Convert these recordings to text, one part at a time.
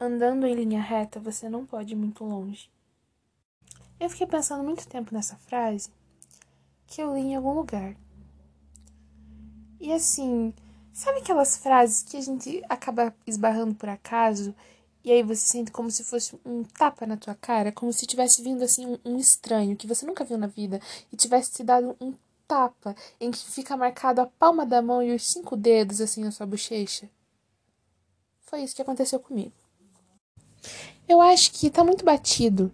andando em linha reta, você não pode ir muito longe. Eu fiquei pensando muito tempo nessa frase que eu li em algum lugar. E assim, sabe aquelas frases que a gente acaba esbarrando por acaso e aí você sente como se fosse um tapa na tua cara, como se tivesse vindo assim um, um estranho que você nunca viu na vida e tivesse te dado um tapa em que fica marcado a palma da mão e os cinco dedos assim na sua bochecha? Foi isso que aconteceu comigo. Eu acho que tá muito batido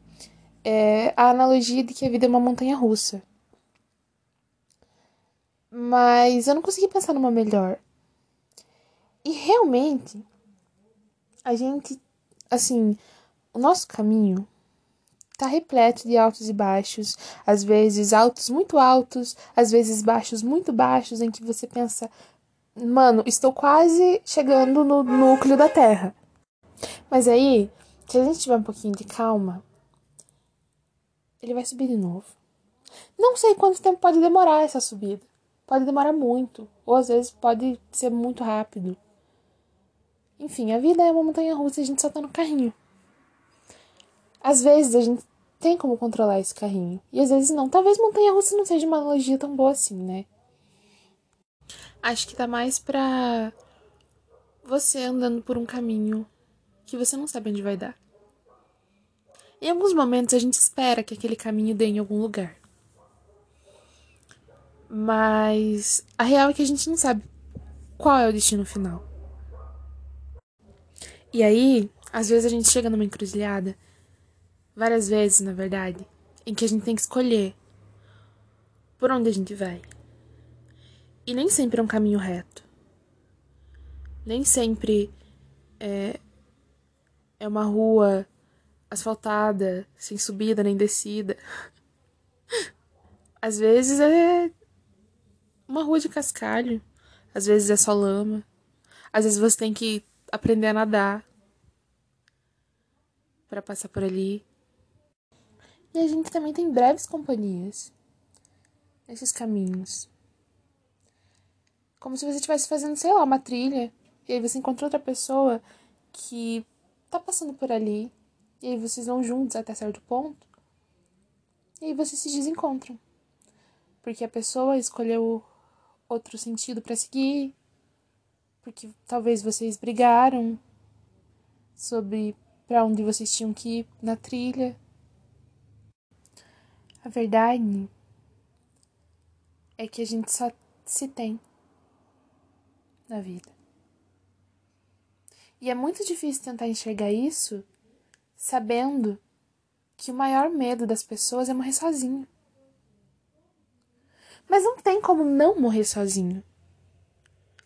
é, a analogia de que a vida é uma montanha russa. Mas eu não consegui pensar numa melhor. E realmente, a gente, assim, o nosso caminho tá repleto de altos e baixos, às vezes altos muito altos, às vezes baixos muito baixos, em que você pensa, mano, estou quase chegando no núcleo da Terra. Mas aí, se a gente tiver um pouquinho de calma, ele vai subir de novo. Não sei quanto tempo pode demorar essa subida. Pode demorar muito, ou às vezes pode ser muito rápido. Enfim, a vida é uma montanha russa e a gente só tá no carrinho. Às vezes a gente tem como controlar esse carrinho, e às vezes não. Talvez montanha russa não seja uma analogia tão boa assim, né? Acho que tá mais pra você andando por um caminho que você não sabe onde vai dar. Em alguns momentos a gente espera que aquele caminho dê em algum lugar. Mas a real é que a gente não sabe qual é o destino final. E aí, às vezes a gente chega numa encruzilhada, várias vezes, na verdade, em que a gente tem que escolher por onde a gente vai. E nem sempre é um caminho reto. Nem sempre é, é uma rua asfaltada, sem subida nem descida. Às vezes é uma rua de cascalho, às vezes é só lama. Às vezes você tem que aprender a nadar para passar por ali. E a gente também tem breves companhias nesses caminhos. Como se você estivesse fazendo, sei lá, uma trilha. E aí você encontra outra pessoa que tá passando por ali. E aí vocês vão juntos até certo ponto. E aí vocês se desencontram. Porque a pessoa escolheu outro sentido para seguir. Porque talvez vocês brigaram sobre para onde vocês tinham que ir na trilha. A verdade é que a gente só se tem na vida. E é muito difícil tentar enxergar isso sabendo que o maior medo das pessoas é morrer sozinho. Mas não tem como não morrer sozinho.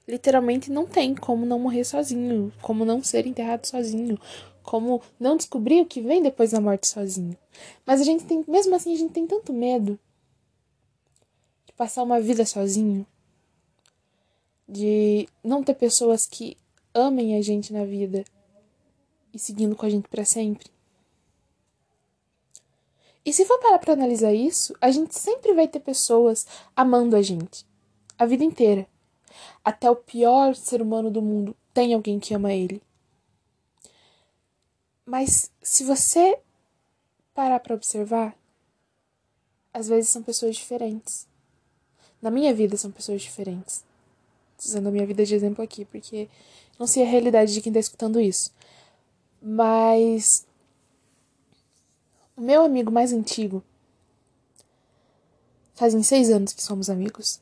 Literalmente não tem como não morrer sozinho, como não ser enterrado sozinho, como não descobrir o que vem depois da morte sozinho. Mas a gente tem, mesmo assim, a gente tem tanto medo de passar uma vida sozinho, de não ter pessoas que amem a gente na vida e seguindo com a gente para sempre. E se for parar para analisar isso, a gente sempre vai ter pessoas amando a gente a vida inteira. Até o pior ser humano do mundo tem alguém que ama ele. Mas se você parar para observar, às vezes são pessoas diferentes. Na minha vida são pessoas diferentes. Usando a minha vida de exemplo aqui, porque não sei a realidade de quem está escutando isso. Mas o meu amigo mais antigo fazem seis anos que somos amigos.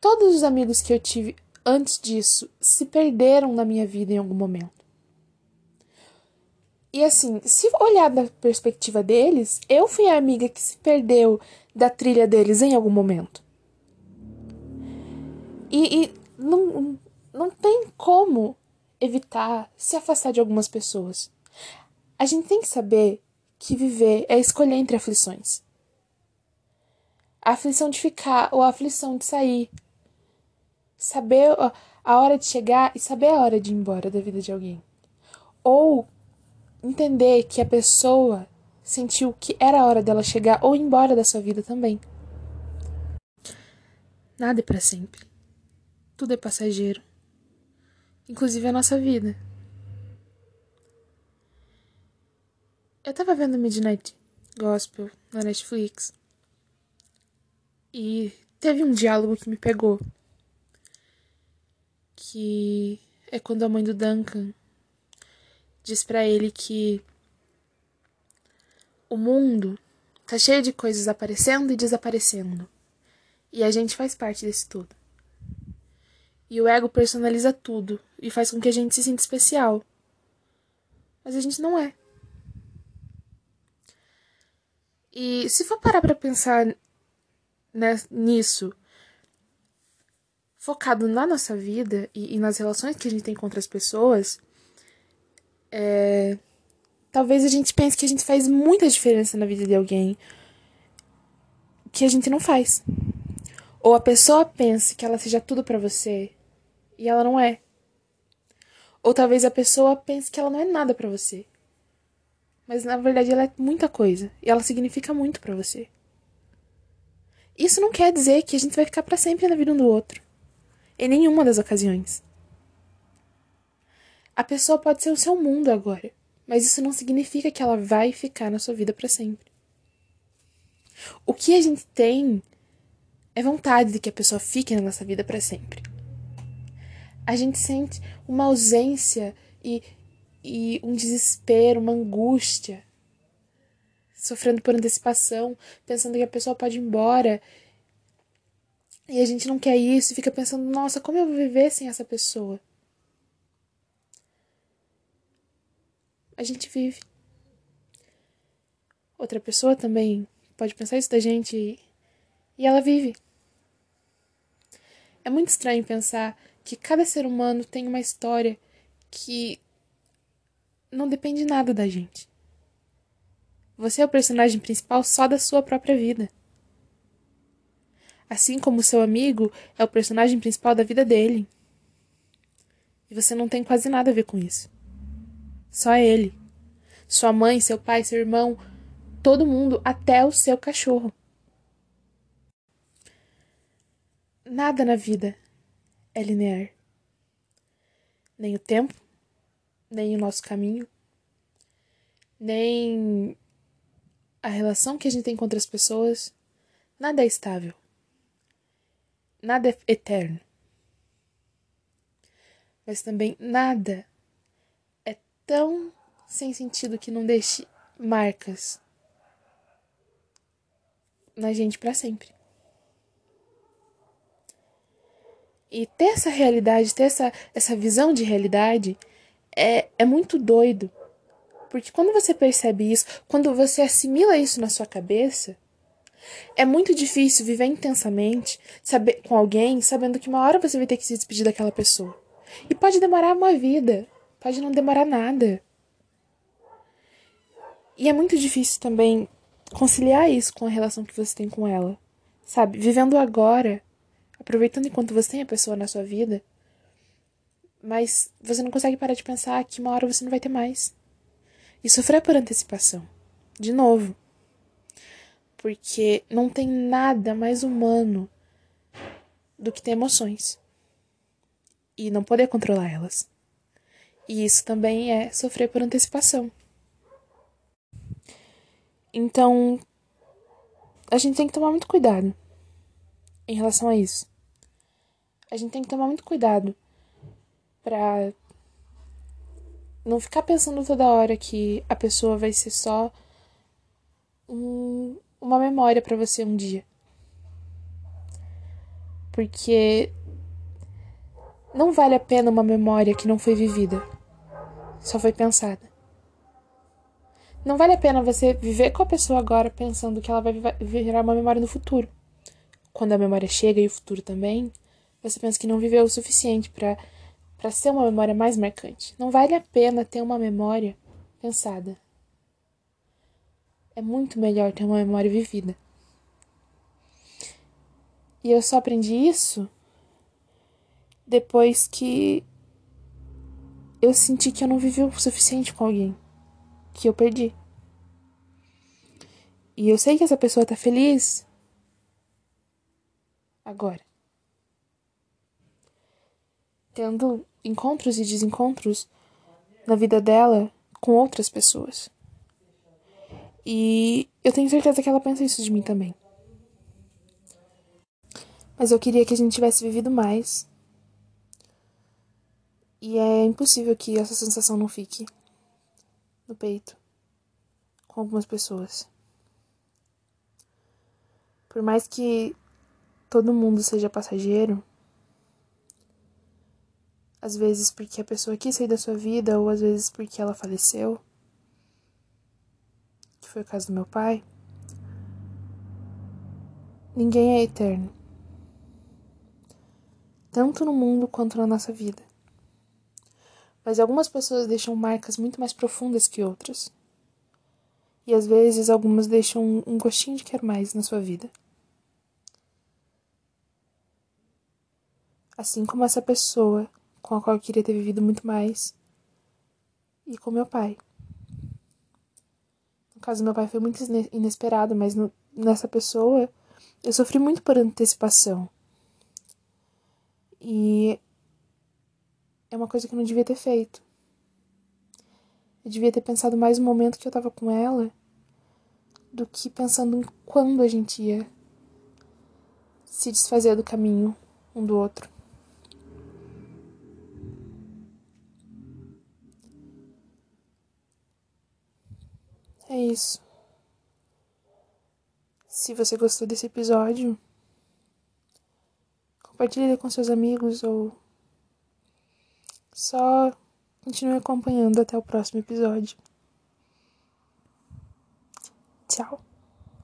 Todos os amigos que eu tive antes disso se perderam na minha vida em algum momento. E assim, se olhar da perspectiva deles, eu fui a amiga que se perdeu da trilha deles em algum momento. E, e não, não tem como evitar se afastar de algumas pessoas. A gente tem que saber que viver é escolher entre aflições. A aflição de ficar ou a aflição de sair. Saber a hora de chegar e saber a hora de ir embora da vida de alguém. Ou entender que a pessoa sentiu que era a hora dela chegar ou ir embora da sua vida também. Nada é para sempre. Tudo é passageiro. Inclusive a nossa vida. Eu tava vendo Midnight Gospel na Netflix. E teve um diálogo que me pegou. Que é quando a mãe do Duncan diz para ele que o mundo tá cheio de coisas aparecendo e desaparecendo. E a gente faz parte desse tudo. E o ego personaliza tudo e faz com que a gente se sinta especial. Mas a gente não é. E se for parar pra pensar né, nisso, focado na nossa vida e, e, nas relações que a gente tem com outras pessoas, é, talvez a gente pense que a gente faz muita diferença na vida de alguém que a gente não faz. Ou a pessoa pense que ela seja tudo para você e ela não é. Ou talvez a pessoa pense que ela não é nada para você. Mas na verdade ela é muita coisa e ela significa muito para você. Isso não quer dizer que a gente vai ficar para sempre na vida um do outro. Em nenhuma das ocasiões. A pessoa pode ser o seu mundo agora, mas isso não significa que ela vai ficar na sua vida para sempre. O que a gente tem é vontade de que a pessoa fique na nossa vida para sempre. A gente sente uma ausência e, e um desespero, uma angústia sofrendo por antecipação, pensando que a pessoa pode ir embora. E a gente não quer isso e fica pensando, nossa, como eu vou viver sem essa pessoa? A gente vive. Outra pessoa também pode pensar isso da gente e, e ela vive. É muito estranho pensar que cada ser humano tem uma história que não depende nada da gente. Você é o personagem principal só da sua própria vida. Assim como seu amigo é o personagem principal da vida dele. E você não tem quase nada a ver com isso. Só ele. Sua mãe, seu pai, seu irmão, todo mundo, até o seu cachorro. Nada na vida é linear. Nem o tempo, nem o nosso caminho, nem a relação que a gente tem com outras pessoas, nada é estável. Nada é eterno. Mas também nada é tão sem sentido que não deixe marcas na gente para sempre. E ter essa realidade, ter essa, essa visão de realidade é, é muito doido porque quando você percebe isso, quando você assimila isso na sua cabeça, é muito difícil viver intensamente saber, com alguém sabendo que uma hora você vai ter que se despedir daquela pessoa. E pode demorar uma vida, pode não demorar nada. E é muito difícil também conciliar isso com a relação que você tem com ela. Sabe? Vivendo agora, aproveitando enquanto você tem a pessoa na sua vida, mas você não consegue parar de pensar que uma hora você não vai ter mais. E sofrer por antecipação. De novo. Porque não tem nada mais humano do que ter emoções. E não poder controlar elas. E isso também é sofrer por antecipação. Então, a gente tem que tomar muito cuidado em relação a isso. A gente tem que tomar muito cuidado para não ficar pensando toda hora que a pessoa vai ser só um, uma memória para você um dia. Porque não vale a pena uma memória que não foi vivida, só foi pensada. Não vale a pena você viver com a pessoa agora pensando que ela vai virar uma memória no futuro. Quando a memória chega e o futuro também, você pensa que não viveu o suficiente para ser uma memória mais marcante. Não vale a pena ter uma memória pensada. É muito melhor ter uma memória vivida. E eu só aprendi isso depois que eu senti que eu não vivi o suficiente com alguém, que eu perdi. E eu sei que essa pessoa tá feliz agora. Tendo encontros e desencontros na vida dela com outras pessoas. E eu tenho certeza que ela pensa isso de mim também. Mas eu queria que a gente tivesse vivido mais. E é impossível que essa sensação não fique no peito com algumas pessoas. Por mais que todo mundo seja passageiro, às vezes porque a pessoa quis sair da sua vida, ou às vezes porque ela faleceu, que foi o caso do meu pai, ninguém é eterno. Tanto no mundo quanto na nossa vida. Mas algumas pessoas deixam marcas muito mais profundas que outras. E às vezes algumas deixam um gostinho de quer mais na sua vida. Assim como essa pessoa com a qual eu queria ter vivido muito mais. E com meu pai. No caso, meu pai foi muito inesperado, mas no, nessa pessoa eu sofri muito por antecipação. E é uma coisa que eu não devia ter feito. Eu devia ter pensado mais no momento que eu tava com ela do que pensando em quando a gente ia se desfazer do caminho um do outro. É isso. Se você gostou desse episódio, compartilhe com seus amigos ou só continue acompanhando até o próximo episódio. Tchau.